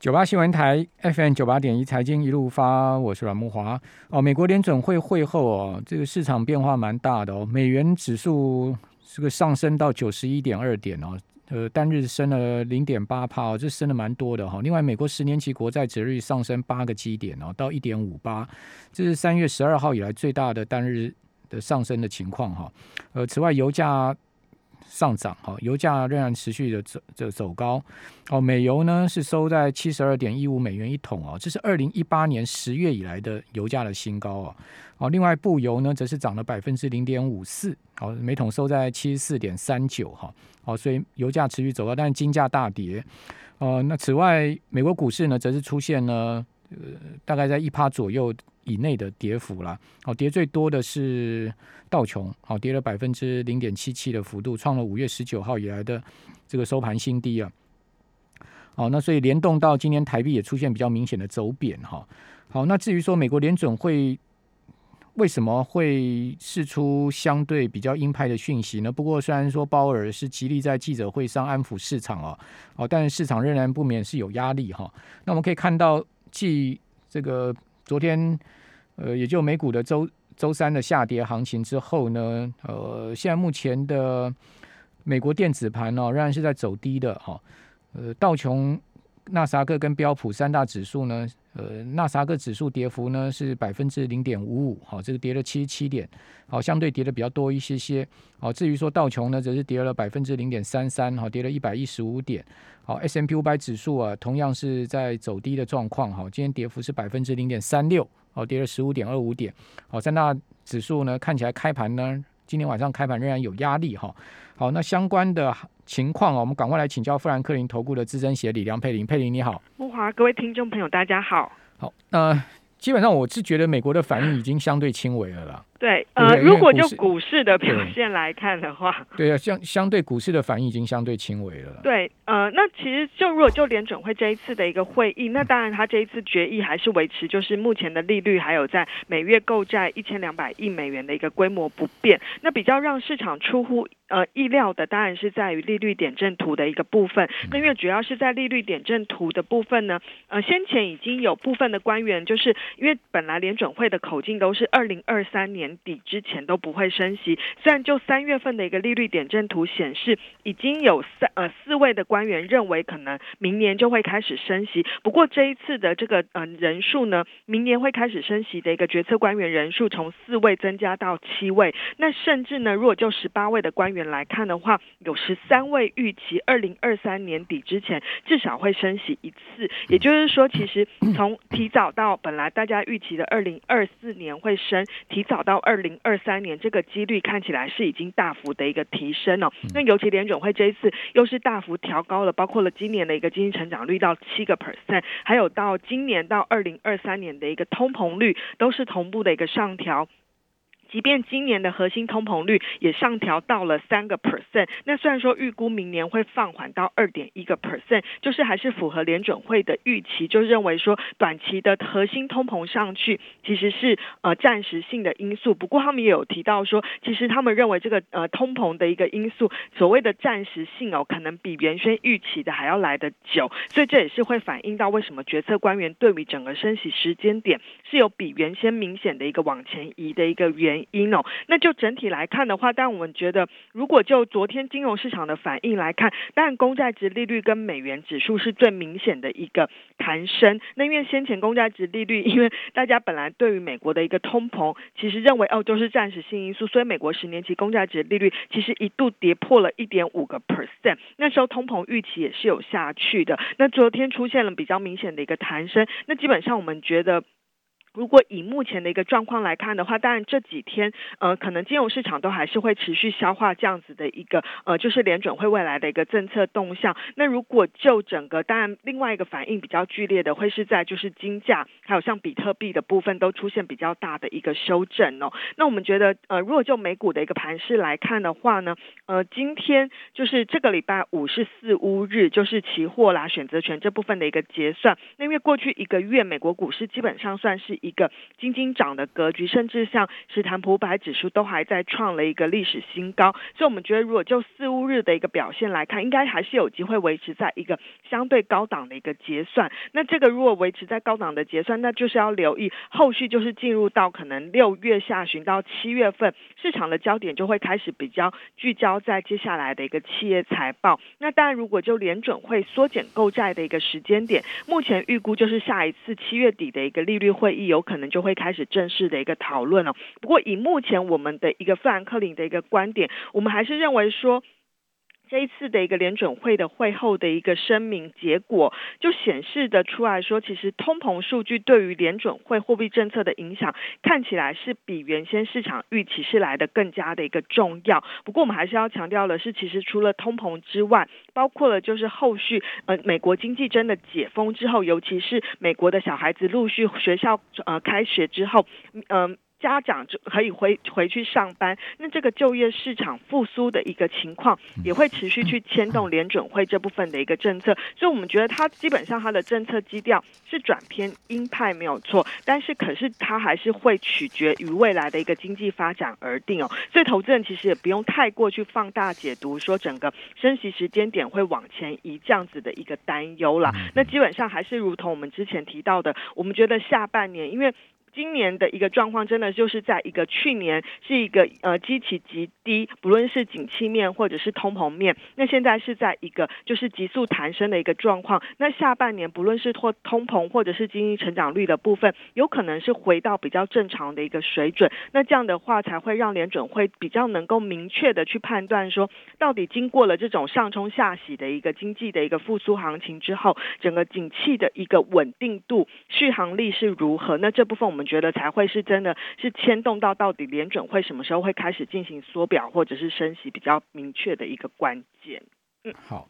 九八新闻台 FM 九八点一财经一路发，我是阮木华。哦，美国联准会会后哦，这个市场变化蛮大的哦，美元指数这个上升到九十一点二点哦，呃，单日升了零点八帕哦，这升的蛮多的哈。另外，美国十年期国债值率上升八个基点哦，到一点五八，这是三月十二号以来最大的单日的上升的情况哈。呃，此外，油价。上涨哈，油价仍然持续的走走走高，哦，美油呢是收在七十二点一五美元一桶哦，这是二零一八年十月以来的油价的新高哦，哦，另外布油呢则是涨了百分之零点五四，哦，每桶收在七十四点三九哈，好，所以油价持续走高，但是金价大跌，呃，那此外美国股市呢则是出现了呃大概在一趴左右。以内的跌幅啦，好，跌最多的是道琼，好，跌了百分之零点七七的幅度，创了五月十九号以来的这个收盘新低啊。好，那所以联动到今年台币也出现比较明显的走贬哈。好，那至于说美国联准会为什么会释出相对比较鹰派的讯息呢？不过虽然说鲍尔是极力在记者会上安抚市场啊，哦，但是市场仍然不免是有压力哈。那我们可以看到，继这个昨天。呃，也就美股的周周三的下跌行情之后呢，呃，现在目前的美国电子盘呢，仍然是在走低的哈。呃，道琼、纳萨克跟标普三大指数呢，呃，纳萨克指数跌幅呢是百分之零点五五，好，这个跌了七十七点，好，相对跌的比较多一些些。好，至于说道琼呢，则是跌了百分之零点三三，好，跌了一百一十五点。好，S M P 五百指数啊，同样是在走低的状况，哈，今天跌幅是百分之零点三六。好，跌了十五点二五点。好，三大指数呢，看起来开盘呢，今天晚上开盘仍然有压力哈。好，那相关的情况啊，我们赶快来请教富兰克林投顾的资深协理梁佩玲。佩玲你好，木华，各位听众朋友大家好。好，那基本上我是觉得美国的反应已经相对轻微了啦。对，呃，如果就股市的表现来看的话，对啊，相相对股市的反应已经相对轻微了。对，呃，那其实就如果就联准会这一次的一个会议，那当然他这一次决议还是维持就是目前的利率，还有在每月购债一千两百亿美元的一个规模不变。那比较让市场出乎呃意料的，当然是在于利率点阵图的一个部分。那因为主要是在利率点阵图的部分呢，呃，先前已经有部分的官员，就是因为本来联准会的口径都是二零二三年。底之前都不会升息，虽然就三月份的一个利率点阵图显示，已经有三呃四位的官员认为可能明年就会开始升息，不过这一次的这个呃人数呢，明年会开始升息的一个决策官员人数从四位增加到七位，那甚至呢，如果就十八位的官员来看的话，有十三位预期二零二三年底之前至少会升息一次，也就是说，其实从提早到本来大家预期的二零二四年会升，提早到。二零二三年这个几率看起来是已经大幅的一个提升哦。那尤其联准会这一次又是大幅调高了，包括了今年的一个经济成长率到七个 percent，还有到今年到二零二三年的一个通膨率都是同步的一个上调。即便今年的核心通膨率也上调到了三个 percent，那虽然说预估明年会放缓到二点一个 percent，就是还是符合联准会的预期，就认为说短期的核心通膨上去其实是呃暂时性的因素。不过他们也有提到说，其实他们认为这个呃通膨的一个因素，所谓的暂时性哦，可能比原先预期的还要来得久，所以这也是会反映到为什么决策官员对于整个升息时间点是有比原先明显的一个往前移的一个原。因哦，那就整体来看的话，但我们觉得，如果就昨天金融市场的反应来看，但公债值利率跟美元指数是最明显的一个弹升。那因为先前公债值利率，因为大家本来对于美国的一个通膨，其实认为哦都是暂时性因素，所以美国十年期公债值利率其实一度跌破了一点五个 percent，那时候通膨预期也是有下去的。那昨天出现了比较明显的一个弹升，那基本上我们觉得。如果以目前的一个状况来看的话，当然这几天呃，可能金融市场都还是会持续消化这样子的一个呃，就是联准会未来的一个政策动向。那如果就整个，当然另外一个反应比较剧烈的，会是在就是金价还有像比特币的部分都出现比较大的一个修正哦。那我们觉得呃，如果就美股的一个盘势来看的话呢，呃，今天就是这个礼拜五是四乌日，就是期货啦、选择权这部分的一个结算。那因为过去一个月美国股市基本上算是。一个金金涨的格局，甚至像史坦普百指数都还在创了一个历史新高。所以，我们觉得如果就四五日的一个表现来看，应该还是有机会维持在一个相对高档的一个结算。那这个如果维持在高档的结算，那就是要留意后续就是进入到可能六月下旬到七月份，市场的焦点就会开始比较聚焦在接下来的一个企业财报。那当然，如果就联准会缩减购债的一个时间点，目前预估就是下一次七月底的一个利率会议，有可能就会开始正式的一个讨论了。不过，以目前我们的一个富兰克林的一个观点，我们还是认为说。这一次的一个联准会的会后的一个声明结果，就显示的出来说，其实通膨数据对于联准会货币政策的影响，看起来是比原先市场预期是来的更加的一个重要。不过我们还是要强调的是，其实除了通膨之外，包括了就是后续呃美国经济真的解封之后，尤其是美国的小孩子陆续学校呃开学之后，嗯。家长就可以回回去上班，那这个就业市场复苏的一个情况，也会持续去牵动联准会这部分的一个政策。所以，我们觉得它基本上它的政策基调是转偏鹰派没有错，但是可是它还是会取决于未来的一个经济发展而定哦。所以，投资人其实也不用太过去放大解读，说整个升息时间点会往前移这样子的一个担忧啦。那基本上还是如同我们之前提到的，我们觉得下半年因为。今年的一个状况，真的就是在一个去年是一个呃基期极低，不论是景气面或者是通膨面，那现在是在一个就是急速弹升的一个状况。那下半年不论是通通膨或者是经济成长率的部分，有可能是回到比较正常的一个水准。那这样的话，才会让联准会比较能够明确的去判断说，到底经过了这种上冲下洗的一个经济的一个复苏行情之后，整个景气的一个稳定度、续航力是如何？那这部分我们。我们觉得才会是真的是牵动到到底联准会什么时候会开始进行缩表或者是升息比较明确的一个关键。嗯，好，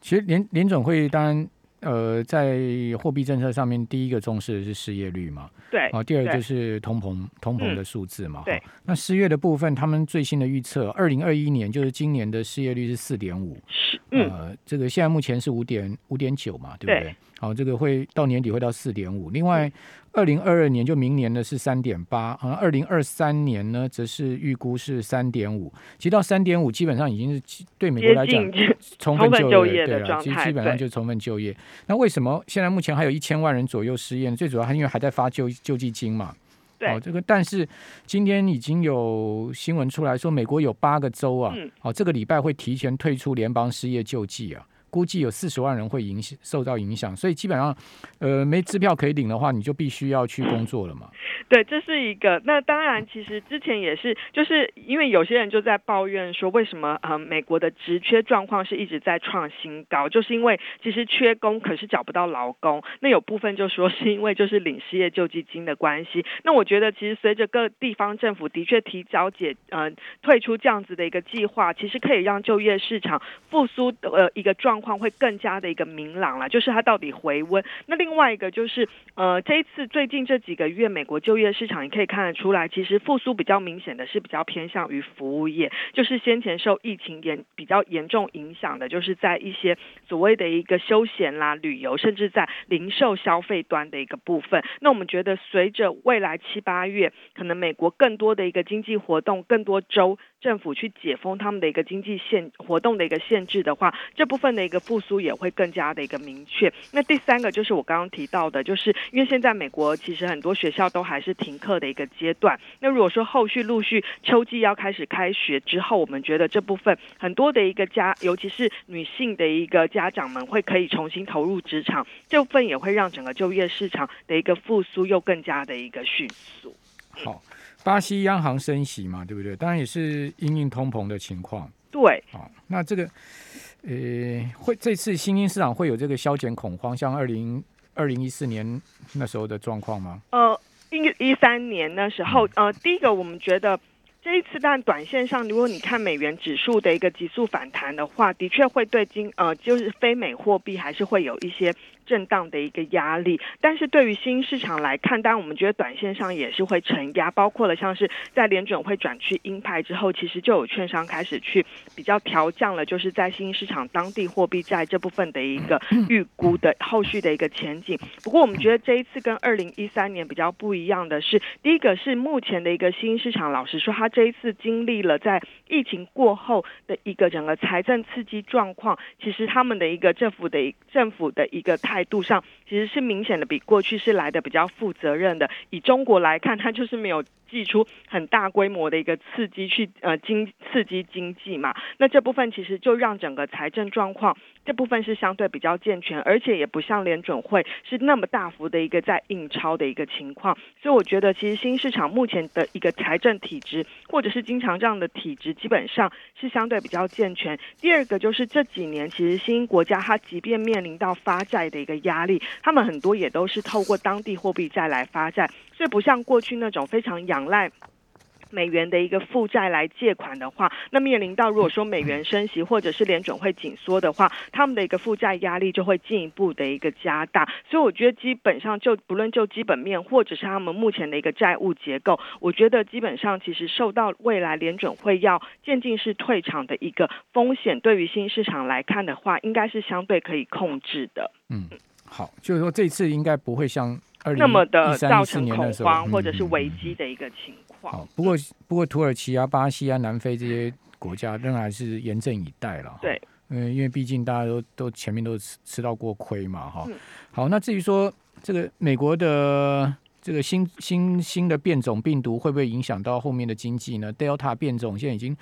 其实联联准会当然呃在货币政策上面第一个重视的是失业率嘛，对，啊，第二个就是通膨通膨的数字嘛，对。那失业的部分，他们最新的预测，二零二一年就是今年的失业率是四点五，是，呃，这个现在目前是五点五点九嘛，对不对？好，这个会到年底会到四点五。另外，二零二二年就明年的是三点八，好像二零二三年呢，则是预估是三点五。其实到三点五，基本上已经是对美国来讲 充分就业对了，其实基本上就充分就业。那为什么现在目前还有一千万人左右失业？最主要还因为还在发救救济金嘛。对，这个但是今天已经有新闻出来说，美国有八个州啊，哦，这个礼拜会提前退出联邦失业救济啊。估计有四十万人会影响受到影响，所以基本上，呃，没支票可以领的话，你就必须要去工作了嘛。对，这是一个。那当然，其实之前也是，就是因为有些人就在抱怨说，为什么呃美国的职缺状况是一直在创新高，就是因为其实缺工，可是找不到劳工。那有部分就说是因为就是领失业救济金的关系。那我觉得其实随着各地方政府的确提早解呃退出这样子的一个计划，其实可以让就业市场复苏的呃一个状。况会更加的一个明朗了，就是它到底回温。那另外一个就是，呃，这一次最近这几个月，美国就业市场也可以看得出来，其实复苏比较明显的是比较偏向于服务业，就是先前受疫情严比较严重影响的，就是在一些所谓的一个休闲啦、旅游，甚至在零售消费端的一个部分。那我们觉得，随着未来七八月，可能美国更多的一个经济活动，更多州。政府去解封他们的一个经济限活动的一个限制的话，这部分的一个复苏也会更加的一个明确。那第三个就是我刚刚提到的，就是因为现在美国其实很多学校都还是停课的一个阶段。那如果说后续陆续秋季要开始开学之后，我们觉得这部分很多的一个家，尤其是女性的一个家长们会可以重新投入职场，这部分也会让整个就业市场的一个复苏又更加的一个迅速。好。巴西央行升息嘛，对不对？当然也是因应通膨的情况。对，好，那这个呃，会这次新兴市场会有这个消减恐慌，像二零二零一四年那时候的状况吗？呃，一一三年那时候，呃，第一个我们觉得。这一次，但短线上，如果你看美元指数的一个急速反弹的话，的确会对金呃，就是非美货币还是会有一些震荡的一个压力。但是对于新市场来看，当然我们觉得短线上也是会承压，包括了像是在联准会转去鹰派之后，其实就有券商开始去比较调降了，就是在新市场当地货币债这部分的一个 预估的后续的一个前景。不过我们觉得这一次跟二零一三年比较不一样的是，第一个是目前的一个新市场，老实说，它这一次经历了在疫情过后的一个整个财政刺激状况，其实他们的一个政府的政府的一个态态度上，其实是明显的比过去是来的比较负责任的。以中国来看，它就是没有。寄出很大规模的一个刺激去呃经刺激经济嘛，那这部分其实就让整个财政状况这部分是相对比较健全，而且也不像联准会是那么大幅的一个在印钞的一个情况，所以我觉得其实新市场目前的一个财政体制或者是经常这样的体制基本上是相对比较健全。第二个就是这几年其实新国家它即便面临到发债的一个压力，他们很多也都是透过当地货币债来发债，所以不像过去那种非常仰赖美元的一个负债来借款的话，那面临到如果说美元升息或者是联准会紧缩的话，他们的一个负债压力就会进一步的一个加大。所以我觉得基本上就不论就基本面或者是他们目前的一个债务结构，我觉得基本上其实受到未来联准会要渐进式退场的一个风险，对于新市场来看的话，应该是相对可以控制的。嗯，好，就是说这次应该不会像二零。那么的造成恐慌或者是危机的一个情况。不过不过土耳其啊、巴西啊、南非这些国家仍然是严阵以待了。对，嗯，因为毕竟大家都都前面都吃吃到过亏嘛，哈。好，那至于说这个美国的这个新新新的变种病毒会不会影响到后面的经济呢？Delta 变种现在已经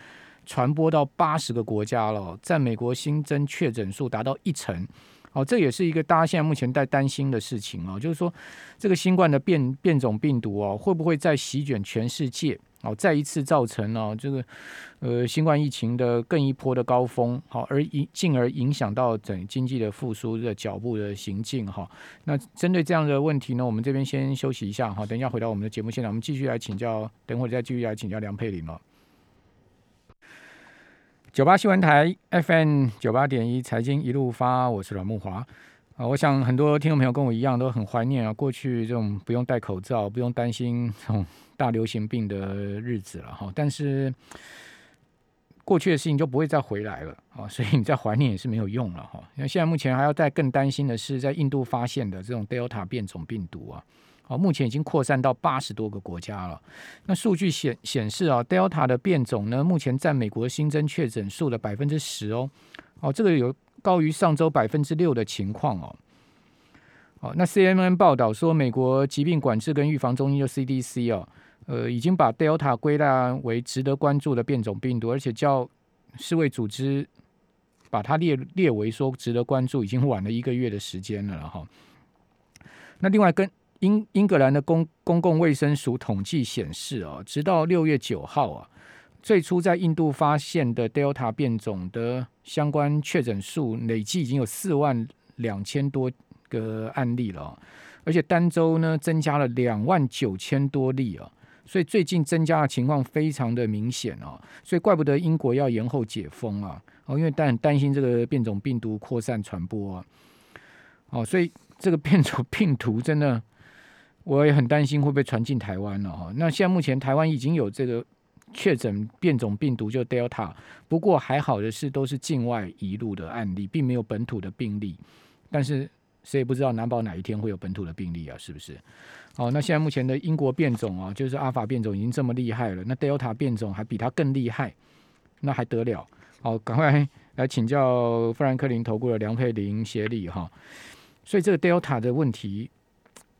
传播到八十个国家了，在美国新增确诊数达到一成。哦，这也是一个大家现在目前在担心的事情啊，就是说这个新冠的变变种病毒哦，会不会再席卷全世界？哦，再一次造成了这个呃新冠疫情的更一波的高峰，好，而影进而影响到整经济的复苏的脚步的行进哈。那针对这样的问题呢，我们这边先休息一下哈，等一下回到我们的节目现场，我们继续来请教，等会儿再继续来请教梁佩玲哦。九八新闻台 FM 九八点一财经一路发，我是阮木华啊。我想很多听众朋友跟我一样都很怀念啊，过去这种不用戴口罩、不用担心这种大流行病的日子了哈。但是过去的事情就不会再回来了啊，所以你再怀念也是没有用了哈。因为现在目前还要再更担心的是，在印度发现的这种 Delta 变种病毒啊。哦，目前已经扩散到八十多个国家了。那数据显显示啊，Delta 的变种呢，目前占美国新增确诊数的百分之十哦。哦，这个有高于上周百分之六的情况哦。哦，那 CNN 报道说，美国疾病管制跟预防中心的 CDC 哦，呃，已经把 Delta 归纳为值得关注的变种病毒，而且叫世卫组织把它列列为说值得关注，已经晚了一个月的时间了哈。那另外跟英英格兰的公公共卫生署统计显示，哦，直到六月九号啊，最初在印度发现的 Delta 变种的相关确诊数累计已经有四万两千多个案例了，而且单周呢增加了两万九千多例啊，所以最近增加的情况非常的明显哦，所以怪不得英国要延后解封啊，哦，因为担担心这个变种病毒扩散传播啊，哦，所以这个变种病毒真的。我也很担心会不会传进台湾了哈。那现在目前台湾已经有这个确诊变种病毒，就 Delta。不过还好的是，都是境外移入的案例，并没有本土的病例。但是谁也不知道难保哪一天会有本土的病例啊，是不是？哦，那现在目前的英国变种啊，就是阿法变种已经这么厉害了，那 Delta 变种还比它更厉害，那还得了？好，赶快来请教富兰克林投顾的梁佩玲协理哈。所以这个 Delta 的问题。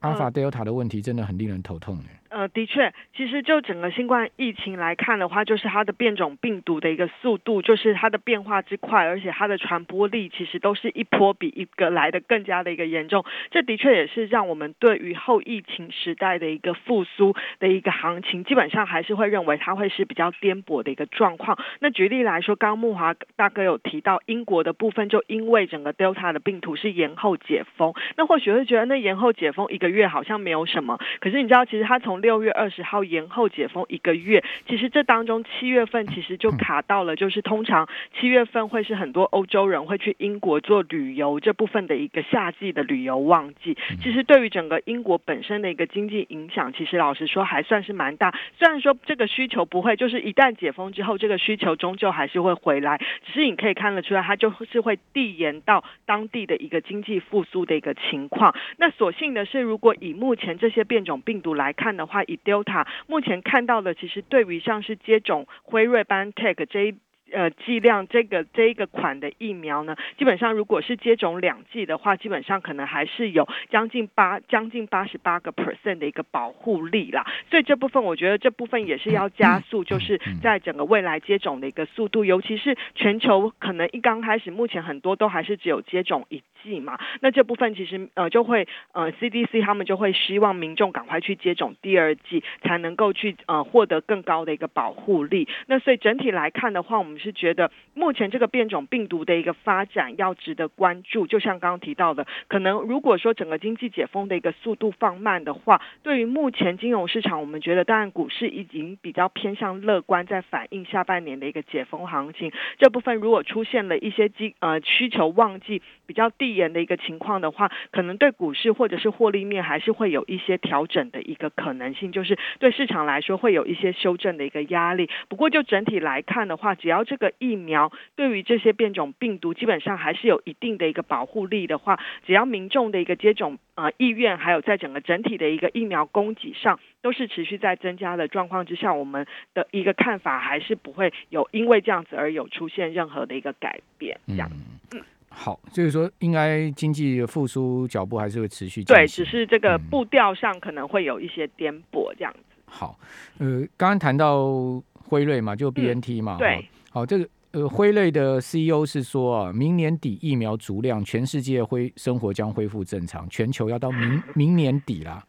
阿尔法、德尔塔的问题真的很令人头痛呃，的确，其实就整个新冠疫情来看的话，就是它的变种病毒的一个速度，就是它的变化之快，而且它的传播力其实都是一波比一个来的更加的一个严重。这的确也是让我们对于后疫情时代的一个复苏的一个行情，基本上还是会认为它会是比较颠簸的一个状况。那举例来说，刚木华大哥有提到英国的部分，就因为整个 Delta 的病毒是延后解封，那或许会觉得那延后解封一个月。好像没有什么，可是你知道，其实它从六月二十号延后解封一个月，其实这当中七月份其实就卡到了，就是通常七月份会是很多欧洲人会去英国做旅游这部分的一个夏季的旅游旺季。其实对于整个英国本身的一个经济影响，其实老实说还算是蛮大。虽然说这个需求不会，就是一旦解封之后，这个需求终究还是会回来，只是你可以看得出来，它就是会递延到当地的一个经济复苏的一个情况。那所幸的是，如果以目前这些变种病毒来看的话，以 Delta 目前看到的，其实对于像是接种辉瑞、BNT 这一。呃，剂量这个这一个款的疫苗呢，基本上如果是接种两剂的话，基本上可能还是有将近八将近八十八个 percent 的一个保护力啦。所以这部分我觉得这部分也是要加速，就是在整个未来接种的一个速度，尤其是全球可能一刚开始，目前很多都还是只有接种一剂嘛。那这部分其实呃就会呃 CDC 他们就会希望民众赶快去接种第二剂，才能够去呃获得更高的一个保护力。那所以整体来看的话，我们。是觉得目前这个变种病毒的一个发展要值得关注，就像刚刚提到的，可能如果说整个经济解封的一个速度放慢的话，对于目前金融市场，我们觉得当然股市已经比较偏向乐观，在反映下半年的一个解封行情。这部分如果出现了一些基呃需求旺季比较递延的一个情况的话，可能对股市或者是获利面还是会有一些调整的一个可能性，就是对市场来说会有一些修正的一个压力。不过就整体来看的话，只要这个疫苗对于这些变种病毒基本上还是有一定的一个保护力的话，只要民众的一个接种呃意愿，还有在整个整体的一个疫苗供给上都是持续在增加的状况之下，我们的一个看法还是不会有因为这样子而有出现任何的一个改变。这样，嗯，好，就是说应该经济复苏脚步还是会持续，对，只是这个步调上可能会有一些颠簸这样子。好，呃，刚刚谈到辉瑞嘛，就 B N T 嘛，对，好，这个。呃，辉瑞的 CEO 是说啊，明年底疫苗足量，全世界恢生活将恢复正常，全球要到明明年底啦，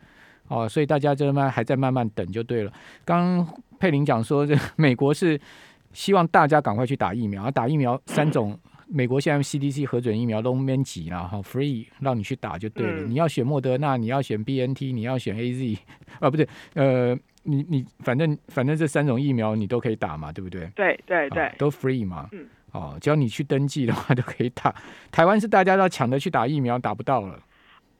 哦，所以大家这慢还在慢慢等就对了。刚佩林讲说，这美国是希望大家赶快去打疫苗，打疫苗三种，美国现在 CDC 核准疫苗都免挤了哈，free 让你去打就对了。你要选莫德纳，你要选 BNT，你要选 AZ，啊，不对，呃。你你反正反正这三种疫苗你都可以打嘛，对不对？对对对，都 free 嘛。嗯。哦，只要你去登记的话，都可以打。台湾是大家要抢着去打疫苗，打不到了。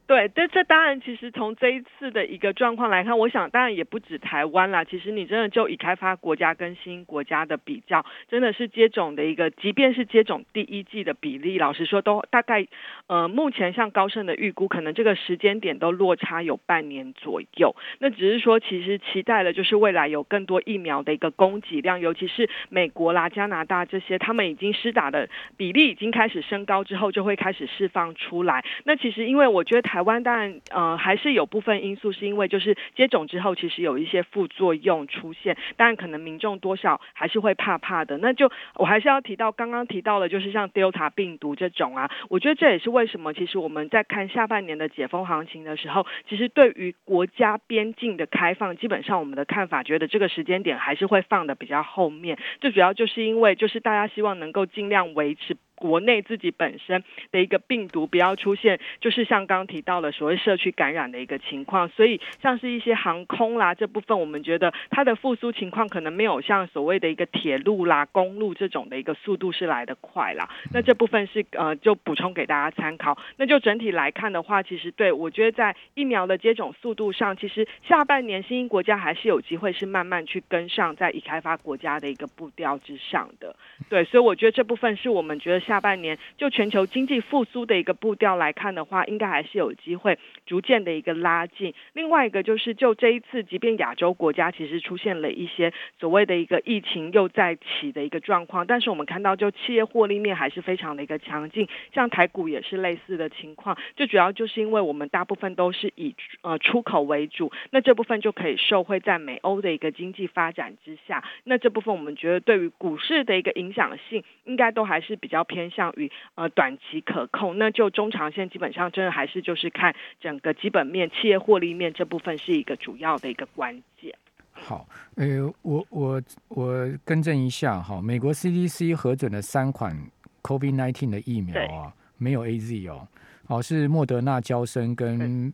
对，这这当然，其实从这一次的一个状况来看，我想当然也不止台湾啦。其实你真的就以开发国家跟新国家的比较，真的是接种的一个，即便是接种第一季的比例，老实说都大概，呃，目前像高盛的预估，可能这个时间点都落差有半年左右。那只是说，其实期待的就是未来有更多疫苗的一个供给量，尤其是美国啦、加拿大这些，他们已经施打的比例已经开始升高之后，就会开始释放出来。那其实因为我觉得。台湾当然呃还是有部分因素是因为就是接种之后其实有一些副作用出现，当然可能民众多少还是会怕怕的。那就我还是要提到刚刚提到的，就是像 Delta 病毒这种啊，我觉得这也是为什么其实我们在看下半年的解封行情的时候，其实对于国家边境的开放，基本上我们的看法觉得这个时间点还是会放的比较后面。最主要就是因为就是大家希望能够尽量维持。国内自己本身的一个病毒不要出现，就是像刚提到的所谓社区感染的一个情况，所以像是一些航空啦这部分，我们觉得它的复苏情况可能没有像所谓的一个铁路啦、公路这种的一个速度是来得快啦。那这部分是呃就补充给大家参考。那就整体来看的话，其实对我觉得在疫苗的接种速度上，其实下半年新兴国家还是有机会是慢慢去跟上在已开发国家的一个步调之上的。对，所以我觉得这部分是我们觉得。下下半年就全球经济复苏的一个步调来看的话，应该还是有机会逐渐的一个拉近。另外一个就是就这一次，即便亚洲国家其实出现了一些所谓的一个疫情又在起的一个状况，但是我们看到就企业获利面还是非常的一个强劲，像台股也是类似的情况。最主要就是因为我们大部分都是以呃出口为主，那这部分就可以受惠在美欧的一个经济发展之下。那这部分我们觉得对于股市的一个影响性，应该都还是比较。偏向于呃短期可控，那就中长线基本上真的还是就是看整个基本面、企业获利面这部分是一个主要的一个关键。好，呃，我我我更正一下哈，美国 CDC 核准的三款 COVID-19 的疫苗啊，没有 AZ 哦，哦是莫德纳、交生跟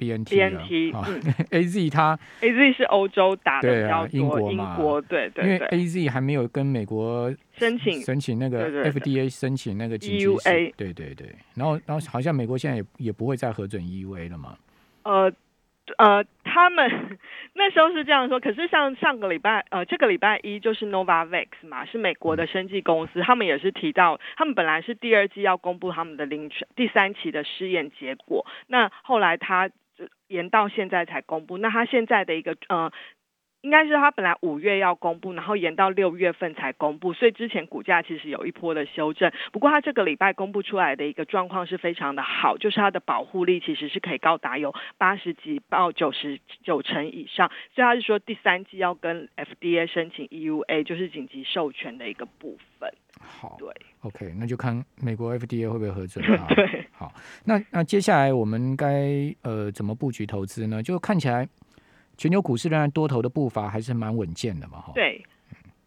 B N T，B N T，嗯，A Z 它 A Z 是欧洲打的比较多，英国嘛，英国对对，因为 A Z 还没有跟美国申请申请那个 F D A 申请那个 E U A，对对对，然后然后好像美国现在也也不会再核准 E U A 了嘛，呃。呃，他们那时候是这样说，可是像上个礼拜，呃，这个礼拜一就是 Novavax 嘛，是美国的生技公司，他们也是提到，他们本来是第二季要公布他们的临床第三期的试验结果，那后来他延到现在才公布，那他现在的一个呃。应该是它本来五月要公布，然后延到六月份才公布，所以之前股价其实有一波的修正。不过它这个礼拜公布出来的一个状况是非常的好，就是它的保护力其实是可以高达有八十几到九十九成以上。所以他是说第三季要跟 FDA 申请 EUA，就是紧急授权的一个部分。好，对，OK，那就看美国 FDA 会不会核准 啊？对，好，那那接下来我们该呃怎么布局投资呢？就看起来。全球股市仍然多头的步伐还是蛮稳健的嘛，哈。对。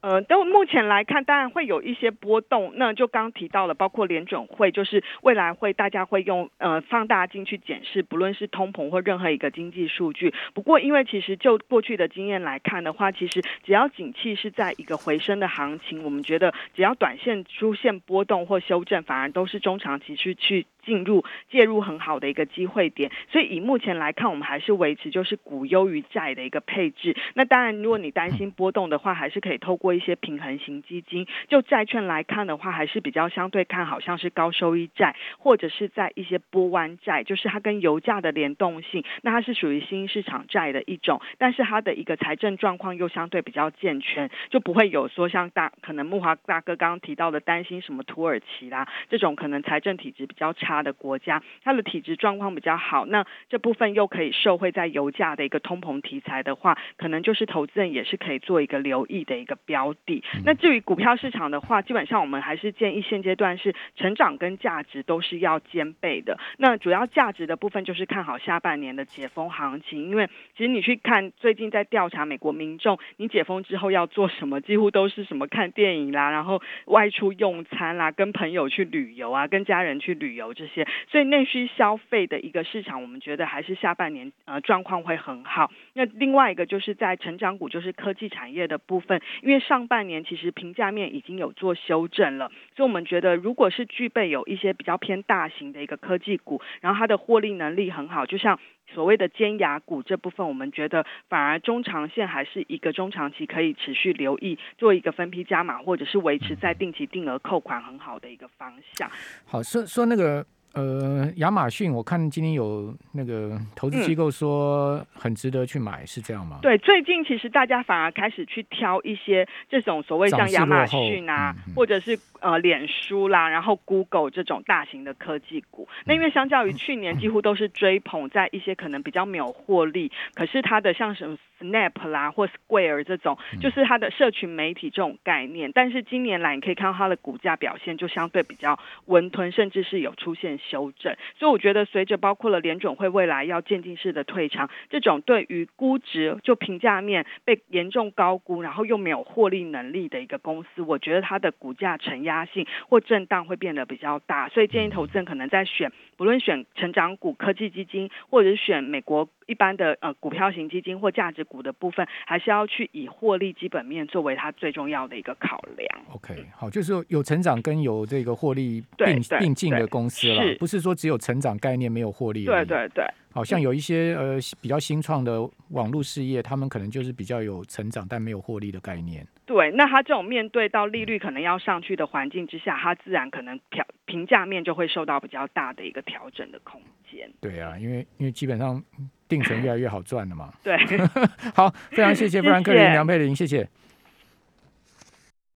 呃，但目前来看，当然会有一些波动。那就刚提到了，包括联准会，就是未来会大家会用呃放大镜去检视，不论是通膨或任何一个经济数据。不过，因为其实就过去的经验来看的话，其实只要景气是在一个回升的行情，我们觉得只要短线出现波动或修正，反而都是中长期去去进入介入很好的一个机会点。所以以目前来看，我们还是维持就是股优于债的一个配置。那当然，如果你担心波动的话，还是可以透过。一些平衡型基金，就债券来看的话，还是比较相对看好，像是高收益债，或者是在一些波湾债，就是它跟油价的联动性，那它是属于新市场债的一种，但是它的一个财政状况又相对比较健全，就不会有说像大可能木华大哥刚刚提到的担心什么土耳其啦这种可能财政体质比较差的国家，它的体质状况比较好，那这部分又可以受惠在油价的一个通膨题材的话，可能就是投资人也是可以做一个留意的一个标。标的。那至于股票市场的话，基本上我们还是建议现阶段是成长跟价值都是要兼备的。那主要价值的部分就是看好下半年的解封行情，因为其实你去看最近在调查美国民众，你解封之后要做什么，几乎都是什么看电影啦，然后外出用餐啦，跟朋友去旅游啊，跟家人去旅游这些。所以内需消费的一个市场，我们觉得还是下半年呃状况会很好。那另外一个就是在成长股，就是科技产业的部分，因为上上半年其实评价面已经有做修正了，所以我们觉得，如果是具备有一些比较偏大型的一个科技股，然后它的获利能力很好，就像所谓的尖牙股这部分，我们觉得反而中长线还是一个中长期可以持续留意，做一个分批加码，或者是维持在定期定额扣款很好的一个方向。好，说说那个。呃，亚马逊，我看今天有那个投资机构说很值得去买，是这样吗？对，最近其实大家反而开始去挑一些这种所谓像亚马逊啊，或者是呃脸书啦，然后 Google 这种大型的科技股。那因为相较于去年，几乎都是追捧在一些可能比较没有获利，可是它的像什么 Snap 啦或 Square 这种，就是它的社群媒体这种概念。但是今年来，你可以看到它的股价表现就相对比较温吞，甚至是有出现。修正，所以我觉得随着包括了联准会未来要渐进式的退场，这种对于估值就评价面被严重高估，然后又没有获利能力的一个公司，我觉得它的股价承压性或震荡会变得比较大，所以建议投资人可能在选，不论选成长股、科技基金，或者是选美国。一般的呃股票型基金或价值股的部分，还是要去以获利基本面作为它最重要的一个考量。OK，好，就是有成长跟有这个获利并并进的公司了，不是说只有成长概念没有获利。对对对。好像有一些呃比较新创的网络事业，他们可能就是比较有成长但没有获利的概念。对，那他这种面对到利率可能要上去的环境之下，他自然可能调评价面就会受到比较大的一个调整的空间。对啊，因为因为基本上定存越来越好赚了嘛。对，好，非常谢谢富兰克林梁佩玲，谢谢。